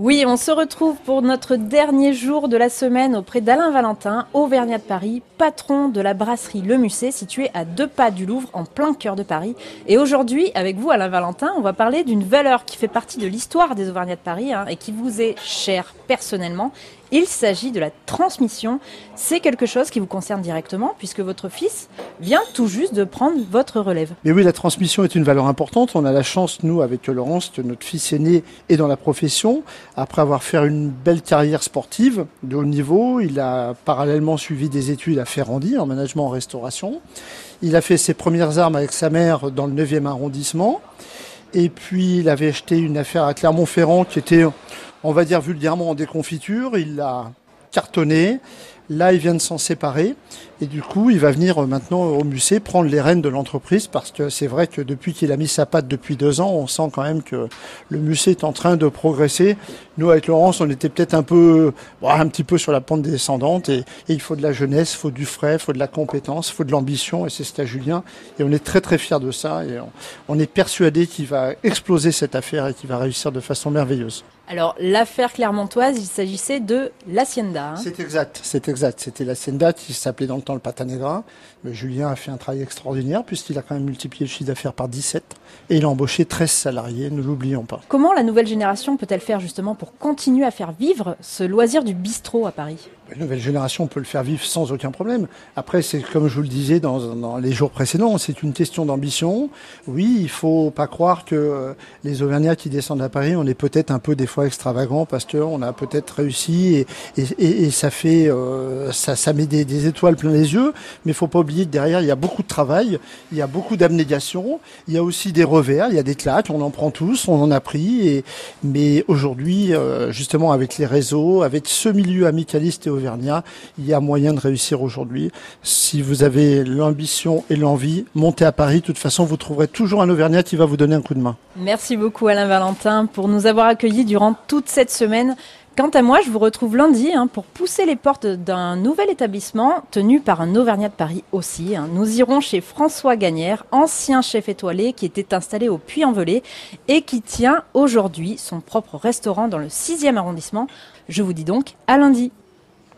Oui, on se retrouve pour notre dernier jour de la semaine auprès d'Alain Valentin, Auvergnat de Paris, patron de la brasserie Le Musset, située à deux pas du Louvre, en plein cœur de Paris. Et aujourd'hui, avec vous, Alain Valentin, on va parler d'une valeur qui fait partie de l'histoire des Auvergnats de Paris hein, et qui vous est chère personnellement. Il s'agit de la transmission. C'est quelque chose qui vous concerne directement puisque votre fils vient tout juste de prendre votre relève. Mais oui, la transmission est une valeur importante. On a la chance, nous, avec Laurence, que notre fils aîné est dans la profession. Après avoir fait une belle carrière sportive de haut niveau, il a parallèlement suivi des études à Ferrandi en management en restauration. Il a fait ses premières armes avec sa mère dans le 9e arrondissement. Et puis, il avait acheté une affaire à Clermont-Ferrand qui était, on va dire vulgairement, en déconfiture. Il l'a cartonné. Là, il vient de s'en séparer et du coup, il va venir euh, maintenant au musée prendre les rênes de l'entreprise parce que c'est vrai que depuis qu'il a mis sa patte depuis deux ans, on sent quand même que le musée est en train de progresser. Nous, avec Laurence, on était peut-être un peu, un petit peu sur la pente descendante et, il faut de la jeunesse, il faut du frais, il faut de la compétence, il faut de l'ambition et c'est ce qu'a Julien et on est très très fiers de ça et on, on est persuadé qu'il va exploser cette affaire et qu'il va réussir de façon merveilleuse. Alors, l'affaire clermontoise, il s'agissait de l'Hacienda. Hein. c'est exact, c'est exact. C'était l'Hacienda qui s'appelait dans le temps le Patanegra. Mais Julien a fait un travail extraordinaire puisqu'il a quand même multiplié le chiffre d'affaires par 17 et il a embauché 13 salariés, ne l'oublions pas. Comment la nouvelle génération peut-elle faire justement pour continuer à faire vivre ce loisir du bistrot à Paris? La nouvelle génération peut le faire vivre sans aucun problème. Après, c'est comme je vous le disais dans, les jours précédents, c'est une question d'ambition. Oui, il faut pas croire que euh, les Auvergnats qui descendent à Paris, on est peut-être un peu des fois extravagants parce qu'on a peut-être réussi et, ça fait, euh, ça, met des, étoiles plein les yeux. Mais faut pas oublier que derrière, il y a beaucoup de travail, il y a beaucoup d'abnégation, il y a aussi des revers, il y a des claques, on en prend tous, on en a pris. Mais aujourd'hui, euh, justement, avec les réseaux, avec ce milieu amicaliste et Il y a moyen de réussir aujourd'hui. Si vous avez l'ambition et l'envie, montez à Paris. De toute façon, vous trouverez toujours un Auvergnat qui va vous donner un coup de main. Merci beaucoup Alain Valentin pour nous avoir accueillis durant toute cette semaine. Quant à moi, je vous retrouve lundi hein, pour pousser les portes d'un nouvel établissement tenu par un Auvergnat de Paris aussi. Hein. Nous irons chez François Gagnère, ancien chef étoilé qui était installé au Puy-en-Velay et qui tient aujourd'hui son propre restaurant dans le 6e arrondissement. Je vous dis donc à lundi.